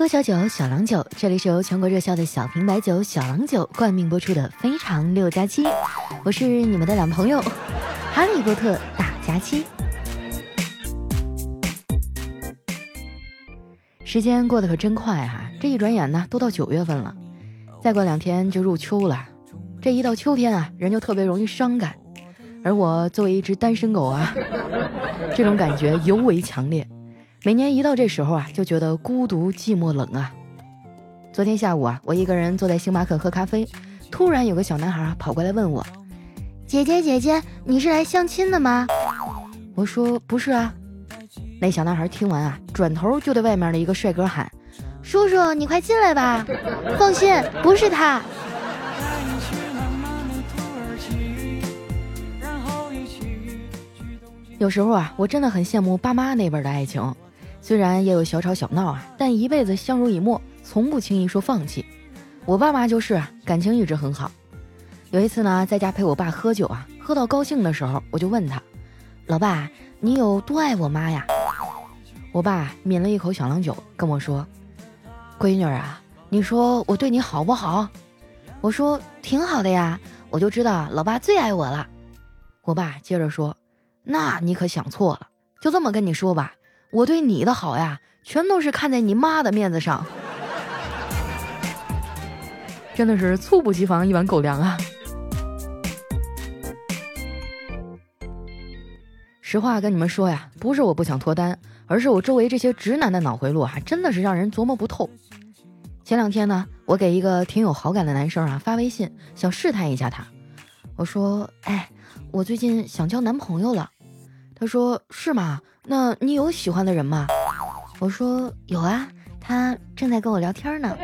喝小酒，小郎酒。这里是由全国热销的小瓶白酒小郎酒冠名播出的《非常六加七》，我是你们的懒朋友哈利波特大加七。时间过得可真快哈，这一转眼呢，都到九月份了，再过两天就入秋了。这一到秋天啊，人就特别容易伤感，而我作为一只单身狗啊，这种感觉尤为强烈。每年一到这时候啊，就觉得孤独、寂寞、冷啊。昨天下午啊，我一个人坐在星巴克喝咖啡，突然有个小男孩跑过来问我：“姐姐姐姐，你是来相亲的吗？”我说：“不是啊。”那小男孩听完啊，转头就对外面的一个帅哥喊：“叔叔，你快进来吧！放心，不是他。”有时候啊，我真的很羡慕爸妈那边的爱情。虽然也有小吵小闹啊，但一辈子相濡以沫，从不轻易说放弃。我爸妈就是，感情一直很好。有一次呢，在家陪我爸喝酒啊，喝到高兴的时候，我就问他：“老爸，你有多爱我妈呀？”我爸抿了一口小郎酒，跟我说：“闺女啊，你说我对你好不好？”我说：“挺好的呀，我就知道老爸最爱我了。”我爸接着说：“那你可想错了，就这么跟你说吧。”我对你的好呀，全都是看在你妈的面子上，真的是猝不及防一碗狗粮啊！实话跟你们说呀，不是我不想脱单，而是我周围这些直男的脑回路啊，真的是让人琢磨不透。前两天呢，我给一个挺有好感的男生啊发微信，想试探一下他。我说：“哎，我最近想交男朋友了。”他说：“是吗？”那你有喜欢的人吗？我说有啊，他正在跟我聊天呢。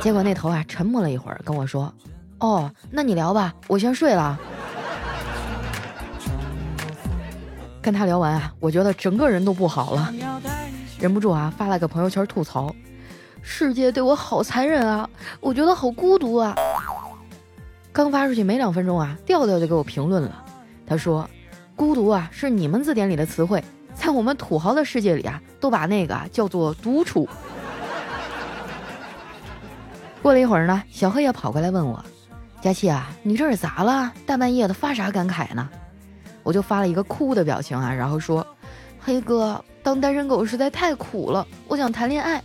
结果那头啊沉默了一会儿，跟我说：“哦，那你聊吧，我先睡了。”跟他聊完啊，我觉得整个人都不好了，忍不住啊发了个朋友圈吐槽：“世界对我好残忍啊，我觉得好孤独啊。”刚发出去没两分钟啊，调调就给我评论了，他说。孤独啊，是你们字典里的词汇，在我们土豪的世界里啊，都把那个叫做独处。过了一会儿呢，小黑也跑过来问我：“佳琪啊，你这是咋了？大半夜的发啥感慨呢？”我就发了一个哭的表情啊，然后说：“黑哥，当单身狗实在太苦了，我想谈恋爱。”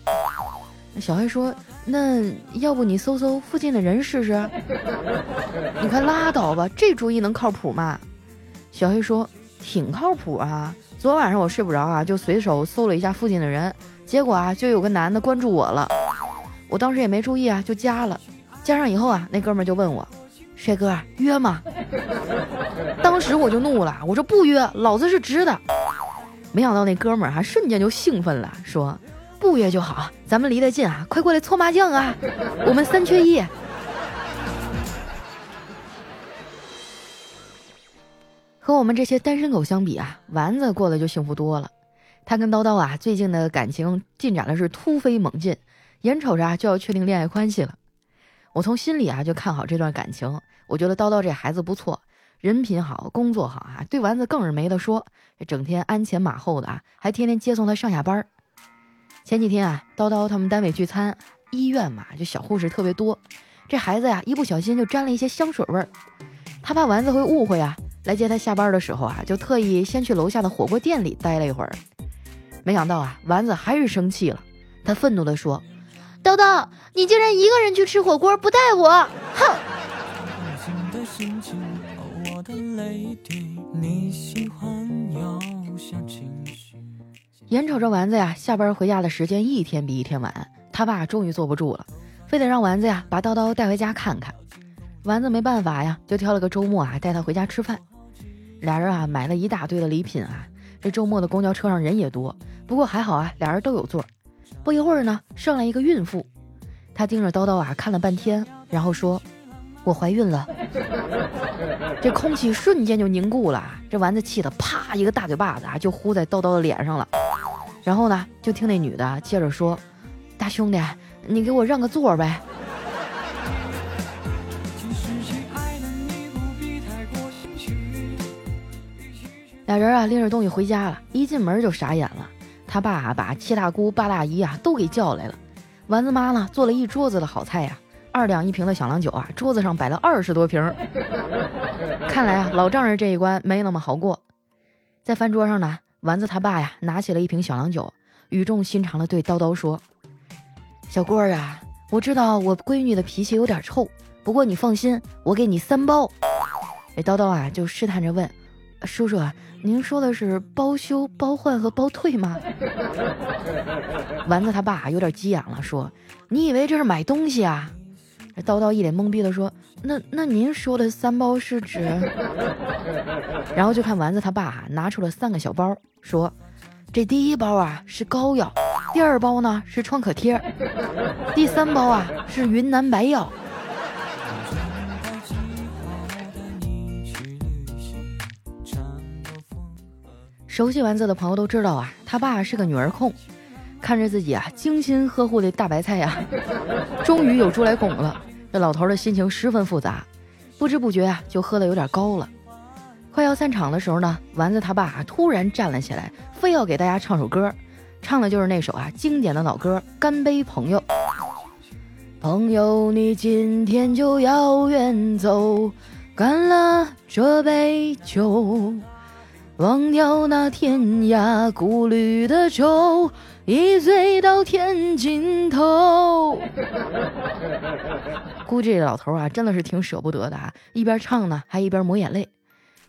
小黑说：“那要不你搜搜附近的人试试？”你快拉倒吧，这主意能靠谱吗？小黑说：“挺靠谱啊！昨晚上我睡不着啊，就随手搜了一下附近的人，结果啊，就有个男的关注我了。我当时也没注意啊，就加了。加上以后啊，那哥们就问我：‘帅哥约吗？’ 当时我就怒了，我说不约，老子是直的。没想到那哥们儿哈瞬间就兴奋了，说：‘不约就好，咱们离得近啊，快过来搓麻将啊，我们三缺一。’”和我们这些单身狗相比啊，丸子过得就幸福多了。他跟叨叨啊，最近的感情进展的是突飞猛进，眼瞅着啊就要确定恋爱关系了。我从心里啊就看好这段感情，我觉得叨叨这孩子不错，人品好，工作好啊，对丸子更是没得说，整天鞍前马后的啊，还天天接送他上下班。前几天啊，叨叨他们单位聚餐，医院嘛就小护士特别多，这孩子呀一不小心就沾了一些香水味儿，他怕丸子会误会啊。来接他下班的时候啊，就特意先去楼下的火锅店里待了一会儿。没想到啊，丸子还是生气了，他愤怒地说：“叨叨，你竟然一个人去吃火锅不带我，哼！”眼瞅着丸子呀下班回家的时间一天比一天晚，他爸终于坐不住了，非得让丸子呀把叨叨带回家看看。丸子没办法呀，就挑了个周末啊带他回家吃饭。俩人啊买了一大堆的礼品啊，这周末的公交车上人也多，不过还好啊，俩人都有座。不一会儿呢，上来一个孕妇，她盯着叨叨啊看了半天，然后说：“我怀孕了。”这空气瞬间就凝固了，这丸子气得啪一个大嘴巴子啊就呼在叨叨的脸上了。然后呢，就听那女的接着说：“大兄弟，你给我让个座呗。”俩人啊拎着东西回家了，一进门就傻眼了。他爸把七大姑八大姨啊都给叫来了，丸子妈呢做了一桌子的好菜呀，二两一瓶的小郎酒啊，桌子上摆了二十多瓶。看来啊老丈人这一关没那么好过。在饭桌上呢，丸子他爸呀拿起了一瓶小郎酒，语重心长的对叨叨说：“小郭儿啊，我知道我闺女的脾气有点臭，不过你放心，我给你三包。”哎，叨叨啊就试探着问：“叔叔，您说的是包修、包换和包退吗？” 丸子他爸有点急眼了，说：“你以为这是买东西啊？”叨叨一脸懵逼的说。那那您说的三包是指？然后就看丸子他爸拿出了三个小包，说：“这第一包啊是膏药，第二包呢是创可贴，第三包啊是云南白药。”熟悉丸子的朋友都知道啊，他爸是个女儿控，看着自己啊精心呵护的大白菜呀，终于有猪来拱了。这老头的心情十分复杂，不知不觉啊就喝的有点高了。快要散场的时候呢，丸子他爸突然站了起来，非要给大家唱首歌，唱的就是那首啊经典的老歌《干杯朋友》。朋友，你今天就要远走，干了这杯酒，忘掉那天涯孤旅的愁。一醉到天尽头，估计这老头啊真的是挺舍不得的啊，一边唱呢还一边抹眼泪。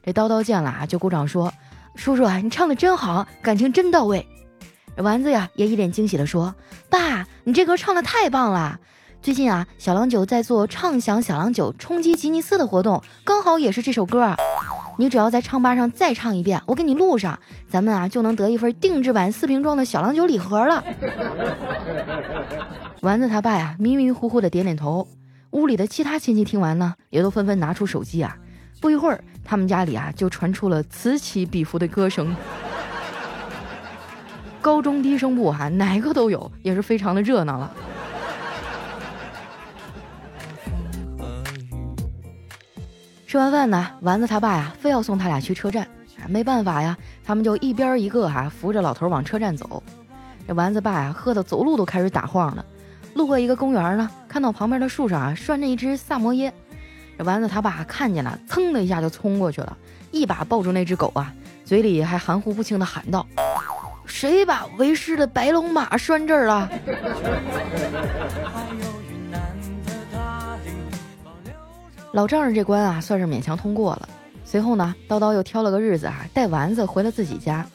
这叨叨见了啊就鼓掌说：“叔叔啊，你唱的真好，感情真到位。”丸子呀也一脸惊喜的说：“爸，你这歌唱的太棒了！最近啊，小郎酒在做畅享小郎酒冲击吉尼斯的活动，刚好也是这首歌。”你只要在唱吧上再唱一遍，我给你录上，咱们啊就能得一份定制版四瓶装的小郎酒礼盒了。丸子他爸呀迷迷糊糊的点点头，屋里的其他亲戚听完呢，也都纷纷拿出手机啊。不一会儿，他们家里啊就传出了此起彼伏的歌声，高中低声部哈哪个都有，也是非常的热闹了。吃完饭呢，丸子他爸呀，非要送他俩去车站。没办法呀，他们就一边一个哈，扶着老头往车站走。这丸子爸呀，喝的走路都开始打晃了。路过一个公园呢，看到旁边的树上啊，拴着一只萨摩耶。这丸子他爸看见了，噌的一下就冲过去了，一把抱住那只狗啊，嘴里还含糊不清的喊道：“谁把为师的白龙马拴这儿了？” 老丈人这关啊，算是勉强通过了。随后呢，叨叨又挑了个日子啊，带丸子回了自己家。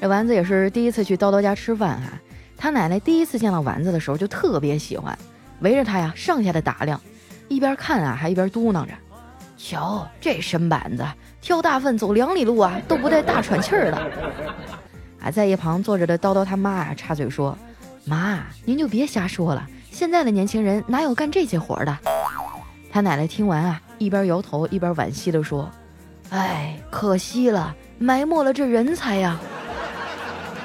这丸子也是第一次去叨叨家吃饭哈。他奶奶第一次见到丸子的时候，就特别喜欢，围着他呀上下的打量，一边看啊，还一边嘟囔着：“瞧这身板子，挑大粪走两里路啊，都不带大喘气儿的。”啊，在一旁坐着的叨叨他妈啊，插嘴说：“妈，您就别瞎说了，现在的年轻人哪有干这些活的？”他奶奶听完啊，一边摇头一边惋惜地说：“哎，可惜了，埋没了这人才呀。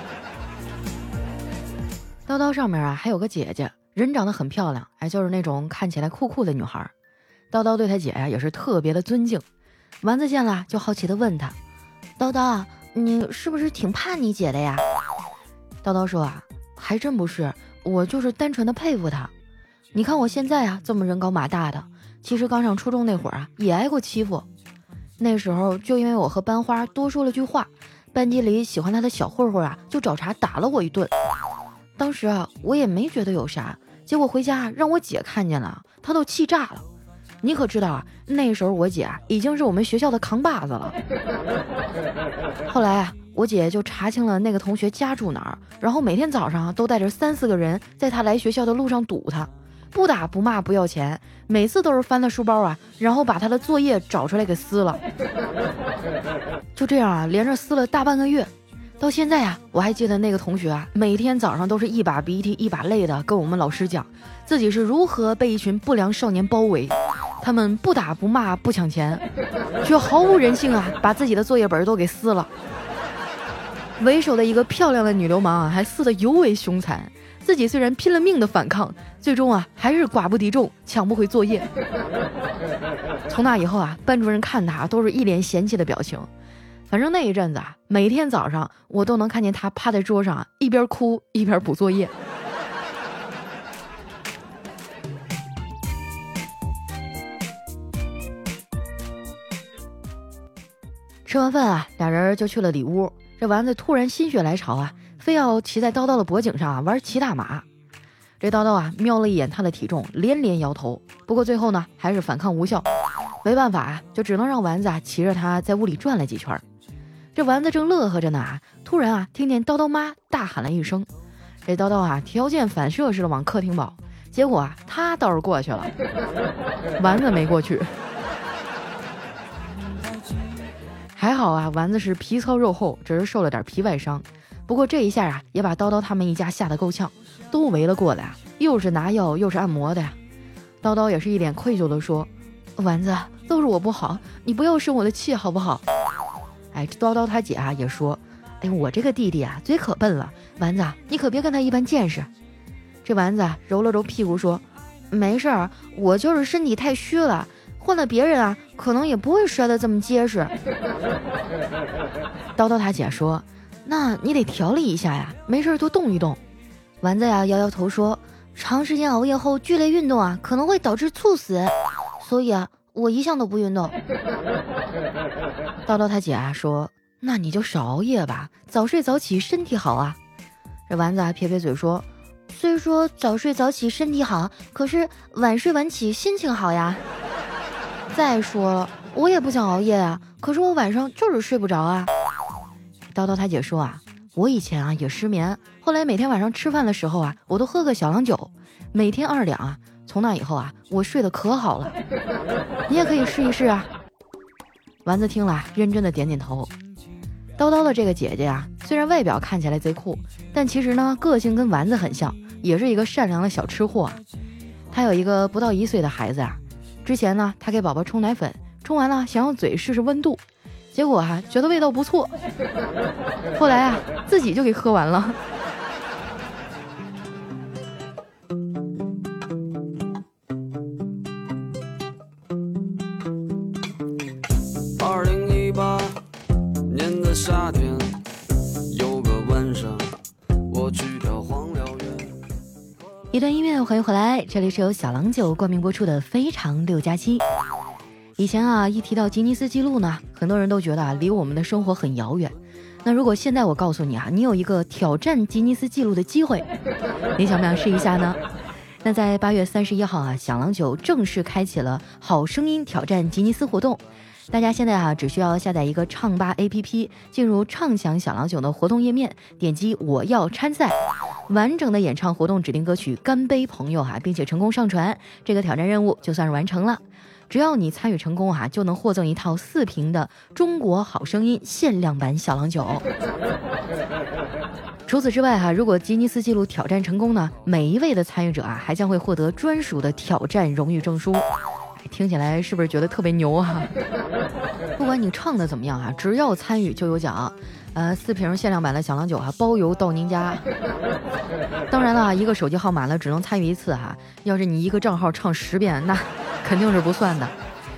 ”叨叨上面啊还有个姐姐，人长得很漂亮，哎，就是那种看起来酷酷的女孩。叨叨对他姐呀也是特别的尊敬。丸子见了就好奇的问他：“叨叨，你是不是挺怕你姐的呀？”叨叨说：“啊，还真不是，我就是单纯的佩服她。你看我现在啊，这么人高马大的。”其实刚上初中那会儿啊，也挨过欺负。那时候就因为我和班花多说了句话，班级里喜欢他的小混混啊，就找茬打了我一顿。当时啊，我也没觉得有啥，结果回家让我姐看见了，她都气炸了。你可知道啊，那时候我姐已经是我们学校的扛把子了。后来啊，我姐就查清了那个同学家住哪儿，然后每天早上都带着三四个人在他来学校的路上堵他。不打不骂不要钱，每次都是翻他书包啊，然后把他的作业找出来给撕了。就这样啊，连着撕了大半个月。到现在啊，我还记得那个同学啊，每天早上都是一把鼻涕一把泪的跟我们老师讲，自己是如何被一群不良少年包围，他们不打不骂不抢钱，却毫无人性啊，把自己的作业本都给撕了。为首的一个漂亮的女流氓啊，还撕得尤为凶残。自己虽然拼了命的反抗，最终啊还是寡不敌众，抢不回作业。从那以后啊，班主任看他都是一脸嫌弃的表情。反正那一阵子啊，每天早上我都能看见他趴在桌上，一边哭一边补作业。吃完饭啊，俩人就去了里屋。这丸子突然心血来潮啊，非要骑在叨叨的脖颈上啊玩骑大马。这叨叨啊瞄了一眼他的体重，连连摇头。不过最后呢，还是反抗无效，没办法啊，就只能让丸子啊骑着他在屋里转了几圈。这丸子正乐呵着呢啊，突然啊，听见叨叨妈大喊了一声。这叨叨啊，条件反射似的往客厅跑，结果啊，他倒是过去了，丸子没过去。还好啊，丸子是皮糙肉厚，只是受了点皮外伤。不过这一下啊，也把叨叨他们一家吓得够呛，都围了过来，又是拿药又是按摩的呀。叨叨也是一脸愧疚地说：“丸子，都是我不好，你不要生我的气好不好？”哎，叨叨他姐啊也说：“哎，我这个弟弟啊嘴可笨了，丸子你可别跟他一般见识。”这丸子揉了揉屁股说：“没事儿，我就是身体太虚了，换了别人啊，可能也不会摔得这么结实。”叨叨他姐说：“那你得调理一下呀，没事多动一动。”丸子呀摇摇头说：“长时间熬夜后剧烈运动啊，可能会导致猝死，所以啊。”我一向都不运动。叨叨他姐啊说：“那你就少熬夜吧，早睡早起身体好啊。”这丸子啊撇撇嘴说：“虽说早睡早起身体好，可是晚睡晚起心情好呀。再说了，我也不想熬夜啊，可是我晚上就是睡不着啊。”叨叨他姐说啊：“我以前啊也失眠，后来每天晚上吃饭的时候啊，我都喝个小郎酒，每天二两啊。”从那以后啊，我睡得可好了，你也可以试一试啊。丸子听了，认真的点点头。叨叨的这个姐姐啊，虽然外表看起来贼酷，但其实呢，个性跟丸子很像，也是一个善良的小吃货。她有一个不到一岁的孩子啊，之前呢，她给宝宝冲奶粉，冲完了想用嘴试试温度，结果哈觉得味道不错，后来啊自己就给喝完了二零一八年的夏天有个晚上我去掉黄辽。一段音乐，欢迎回来，这里是由小郎酒冠名播出的《非常六加七》。以前啊，一提到吉尼斯纪录呢，很多人都觉得啊，离我们的生活很遥远。那如果现在我告诉你啊，你有一个挑战吉尼斯纪录的机会，你想不想试一下呢？那在八月三十一号啊，小郎酒正式开启了“好声音挑战吉尼斯”活动。大家现在啊，只需要下载一个唱吧 APP，进入畅享小郎酒的活动页面，点击我要参赛，完整的演唱活动指定歌曲《干杯朋友》哈，并且成功上传，这个挑战任务就算是完成了。只要你参与成功哈，就能获赠一套四瓶的《中国好声音》限量版小郎酒。除此之外哈，如果吉尼斯纪录挑战成功呢，每一位的参与者啊，还将会获得专属的挑战荣誉证书。听起来是不是觉得特别牛啊？不管你唱的怎么样啊，只要参与就有奖。呃，四瓶限量版的小郎酒哈，包邮到您家。当然了，一个手机号码呢只能参与一次哈。要是你一个账号唱十遍，那肯定是不算的。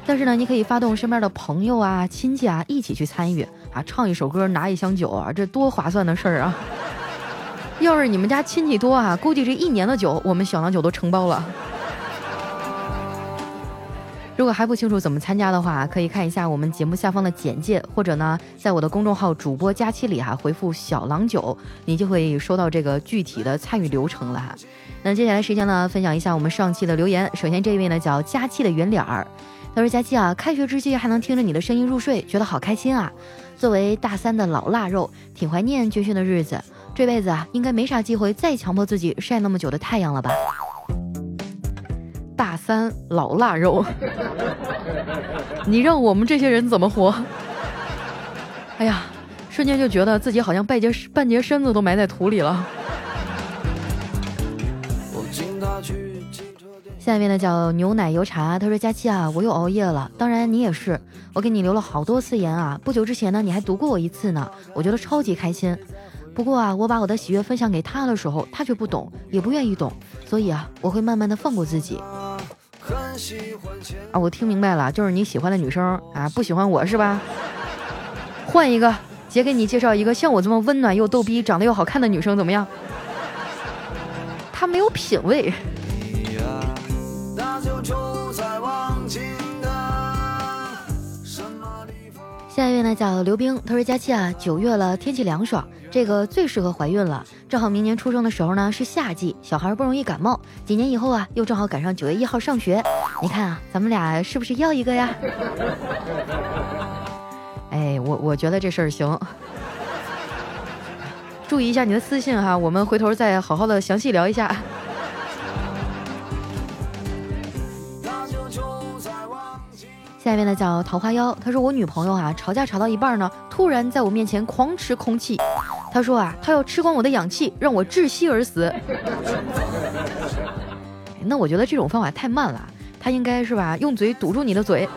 但是呢，你可以发动身边的朋友啊、亲戚啊一起去参与啊，唱一首歌拿一箱酒啊，这多划算的事儿啊！要是你们家亲戚多啊，估计这一年的酒我们小郎酒都承包了。如果还不清楚怎么参加的话，可以看一下我们节目下方的简介，或者呢，在我的公众号主播佳期里哈回复“小郎酒”，你就会收到这个具体的参与流程了哈。那接下来时间呢，分享一下我们上期的留言。首先这一位呢叫佳期的圆脸儿，他说：“佳期啊，开学之际还能听着你的声音入睡，觉得好开心啊！作为大三的老腊肉，挺怀念军训的日子，这辈子啊应该没啥机会再强迫自己晒那么久的太阳了吧。”大三老腊肉，你让我们这些人怎么活？哎呀，瞬间就觉得自己好像半截半截身子都埋在土里了。下面呢叫牛奶油茶，他说佳期啊，我又熬夜了，当然你也是，我给你留了好多次言啊。不久之前呢，你还读过我一次呢，我觉得超级开心。不过啊，我把我的喜悦分享给他的时候，他却不懂，也不愿意懂，所以啊，我会慢慢的放过自己。啊，我听明白了，就是你喜欢的女生啊，不喜欢我是吧？换一个，姐给你介绍一个像我这么温暖又逗逼、长得又好看的女生，怎么样？她没有品位。下一位呢叫刘冰，他说：“佳期啊，九月了，天气凉爽，这个最适合怀孕了。正好明年出生的时候呢是夏季，小孩不容易感冒。几年以后啊，又正好赶上九月一号上学。你看啊，咱们俩是不是要一个呀？” 哎，我我觉得这事儿行。注意一下你的私信哈，我们回头再好好的详细聊一下。下面呢叫桃花妖，他说我女朋友啊吵架吵到一半呢，突然在我面前狂吃空气，他说啊他要吃光我的氧气，让我窒息而死。那我觉得这种方法太慢了，他应该是吧用嘴堵住你的嘴，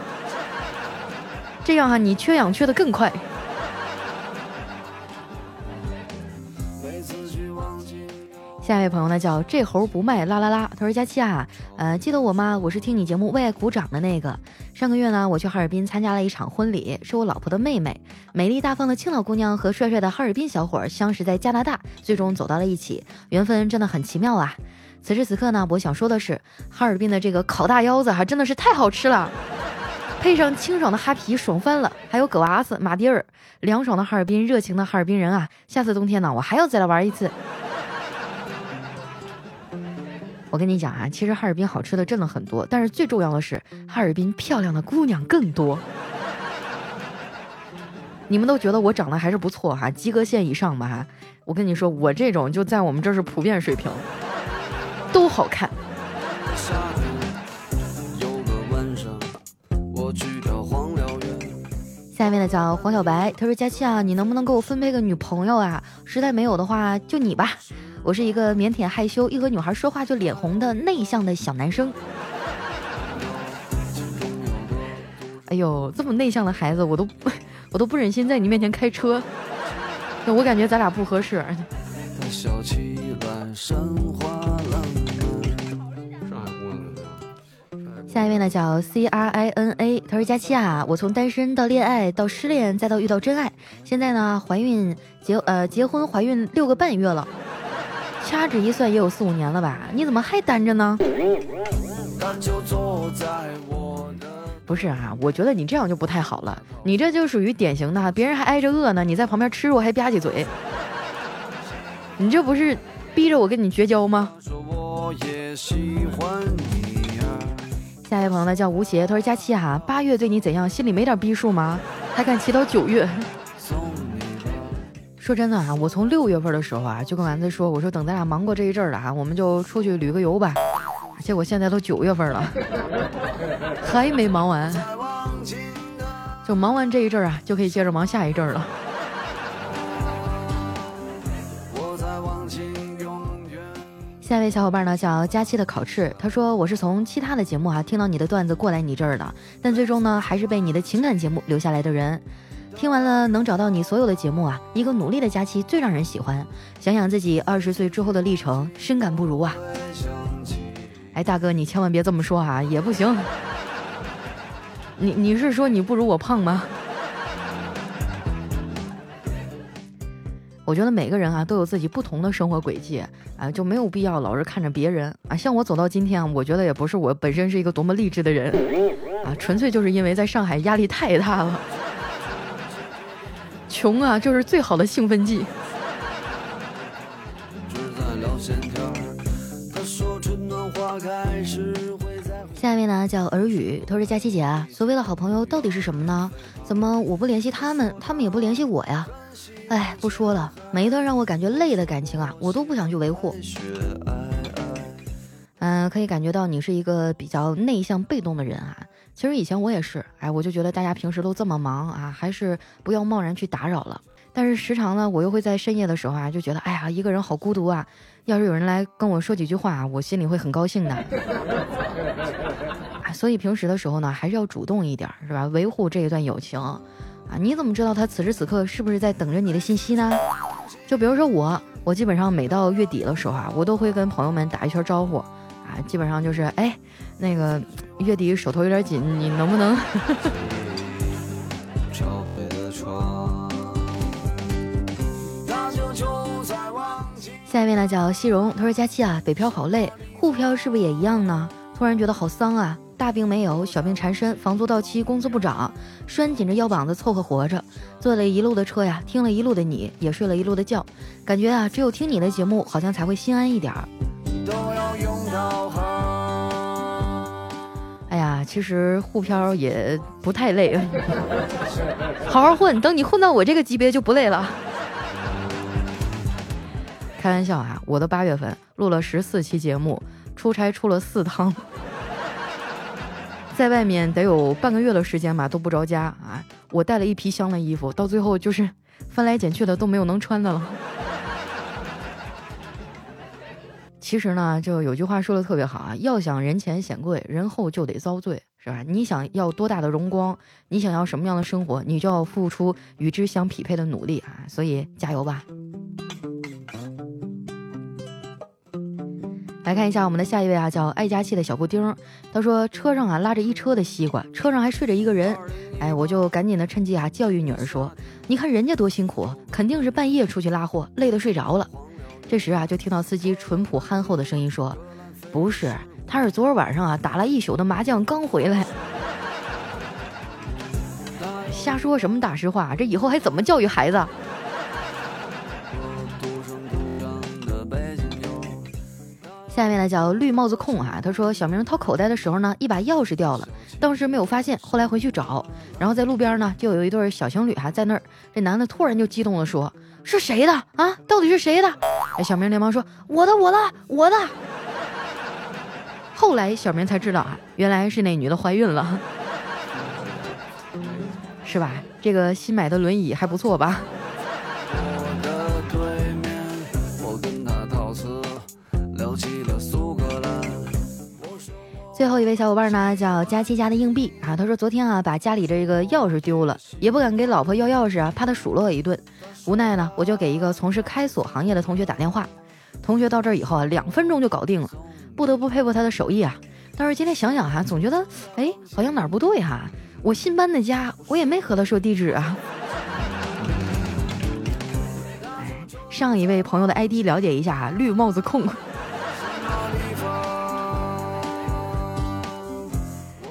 这样哈你缺氧缺的更快。下一位朋友呢叫这猴不卖啦啦啦，他说佳期啊，呃，记得我吗？我是听你节目为爱鼓掌的那个。上个月呢，我去哈尔滨参加了一场婚礼，是我老婆的妹妹，美丽大方的青岛姑娘和帅帅的哈尔滨小伙相识在加拿大，最终走到了一起，缘分真的很奇妙啊。此时此刻呢，我想说的是，哈尔滨的这个烤大腰子还真的是太好吃了，配上清爽的哈啤，爽翻了。还有葛娃子、马迭尔，凉爽的哈尔滨，热情的哈尔滨人啊，下次冬天呢，我还要再来玩一次。我跟你讲啊，其实哈尔滨好吃的真的很多，但是最重要的是哈尔滨漂亮的姑娘更多。你们都觉得我长得还是不错哈，及格线以上吧哈。我跟你说，我这种就在我们这是普遍水平，都好看。下面的叫黄小白，他说：“佳期啊，你能不能给我分配个女朋友啊？实在没有的话，就你吧。”我是一个腼腆害羞，一和女孩说话就脸红的内向的小男生。哎呦，这么内向的孩子，我都我都不忍心在你面前开车，我感觉咱俩不合适。下一位呢叫 C R I N A，他说佳期啊，我从单身到恋爱到失恋再到遇到真爱，现在呢怀孕结呃结婚怀孕六个半月了。掐指一算也有四五年了吧？你怎么还单着呢？不是啊，我觉得你这样就不太好了。你这就属于典型的，别人还挨着饿呢，你在旁边吃肉还吧唧嘴。你这不是逼着我跟你绝交吗？下一位朋友呢叫吴邪，他说佳期哈，八月对你怎样？心里没点逼数吗？还敢骑到九月？说真的啊，我从六月份的时候啊，就跟丸子说，我说等咱俩忙过这一阵儿了哈，我们就出去旅个游吧。结果现在都九月份了，还没忙完。就忙完这一阵儿啊，就可以接着忙下一阵了。下一位小伙伴呢叫佳期的烤翅，他说我是从其他的节目啊听到你的段子过来你这儿的，但最终呢还是被你的情感节目留下来的人。听完了，能找到你所有的节目啊！一个努力的佳期最让人喜欢。想想自己二十岁之后的历程，深感不如啊！哎，大哥，你千万别这么说啊，也不行。你你是说你不如我胖吗？我觉得每个人啊都有自己不同的生活轨迹啊，就没有必要老是看着别人啊。像我走到今天，我觉得也不是我本身是一个多么励志的人啊，纯粹就是因为在上海压力太大了。穷啊，就是最好的兴奋剂。下一位呢叫耳语，他说：“佳琪姐啊，所谓的好朋友到底是什么呢？怎么我不联系他们，他们也不联系我呀？哎，不说了，每一段让我感觉累的感情啊，我都不想去维护。嗯，可以感觉到你是一个比较内向、被动的人啊。”其实以前我也是，哎，我就觉得大家平时都这么忙啊，还是不要贸然去打扰了。但是时常呢，我又会在深夜的时候啊，就觉得，哎呀，一个人好孤独啊。要是有人来跟我说几句话，我心里会很高兴的。啊，所以平时的时候呢，还是要主动一点，是吧？维护这一段友情啊。你怎么知道他此时此刻是不是在等着你的信息呢？就比如说我，我基本上每到月底的时候啊，我都会跟朋友们打一圈招呼。啊，基本上就是哎，那个月底手头有点紧，你能不能？下一位呢叫西荣，他说佳期啊，北漂好累，沪漂是不是也一样呢？突然觉得好丧啊，大病没有，小病缠身，房租到期，工资不涨，拴紧着腰膀子凑合活着，坐了一路的车呀，听了一路的你，也睡了一路的觉，感觉啊，只有听你的节目，好像才会心安一点儿。哎呀，其实沪漂也不太累，好好混，等你混到我这个级别就不累了。开玩笑啊，我的八月份录了十四期节目，出差出了四趟，在外面得有半个月的时间吧，都不着家啊。我带了一批箱的衣服，到最后就是翻来捡去的都没有能穿的了。其实呢，就有句话说的特别好啊，要想人前显贵，人后就得遭罪，是吧？你想要多大的荣光，你想要什么样的生活，你就要付出与之相匹配的努力啊！所以加油吧！来看一下我们的下一位啊，叫爱家气的小布丁，他说车上啊拉着一车的西瓜，车上还睡着一个人，哎，我就赶紧的趁机啊教育女儿说，你看人家多辛苦，肯定是半夜出去拉货，累得睡着了。这时啊，就听到司机淳朴憨厚的声音说：“不是，他是昨儿晚上啊打了一宿的麻将刚回来。”瞎说什么大实话？这以后还怎么教育孩子？下面呢叫绿帽子控啊，他说小明掏口袋的时候呢，一把钥匙掉了，当时没有发现，后来回去找，然后在路边呢就有一对小情侣还在那儿，这男的突然就激动的说。是谁的啊？到底是谁的？哎，小明连忙说：“我的，我的，我的。”后来小明才知道啊，原来是那女的怀孕了，是吧？这个新买的轮椅还不错吧？最后一位小伙伴呢，叫佳期家的硬币啊。他说昨天啊，把家里这个钥匙丢了，也不敢给老婆要钥匙啊，怕她数落我一顿。无奈呢，我就给一个从事开锁行业的同学打电话。同学到这儿以后啊，两分钟就搞定了，不得不佩服他的手艺啊。但是今天想想哈，总觉得哎，好像哪儿不对哈。我新搬的家，我也没和他说地址啊。上一位朋友的 ID 了解一下哈，绿帽子控。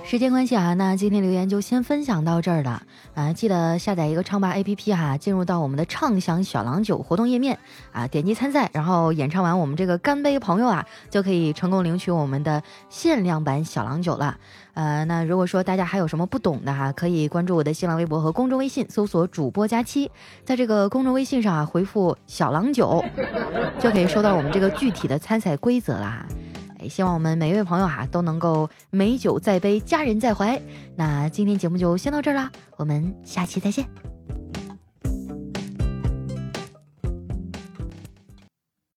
时间关系啊，那今天留言就先分享到这儿了啊！记得下载一个唱吧 APP 哈，进入到我们的畅享小郎酒活动页面啊，点击参赛，然后演唱完我们这个干杯朋友啊，就可以成功领取我们的限量版小郎酒了。呃，那如果说大家还有什么不懂的哈，可以关注我的新浪微博和公众微信，搜索主播佳期，在这个公众微信上啊回复小郎酒，就可以收到我们这个具体的参赛规则了希望我们每一位朋友哈都能够美酒在杯，佳人在怀。那今天节目就先到这儿啦，我们下期再见。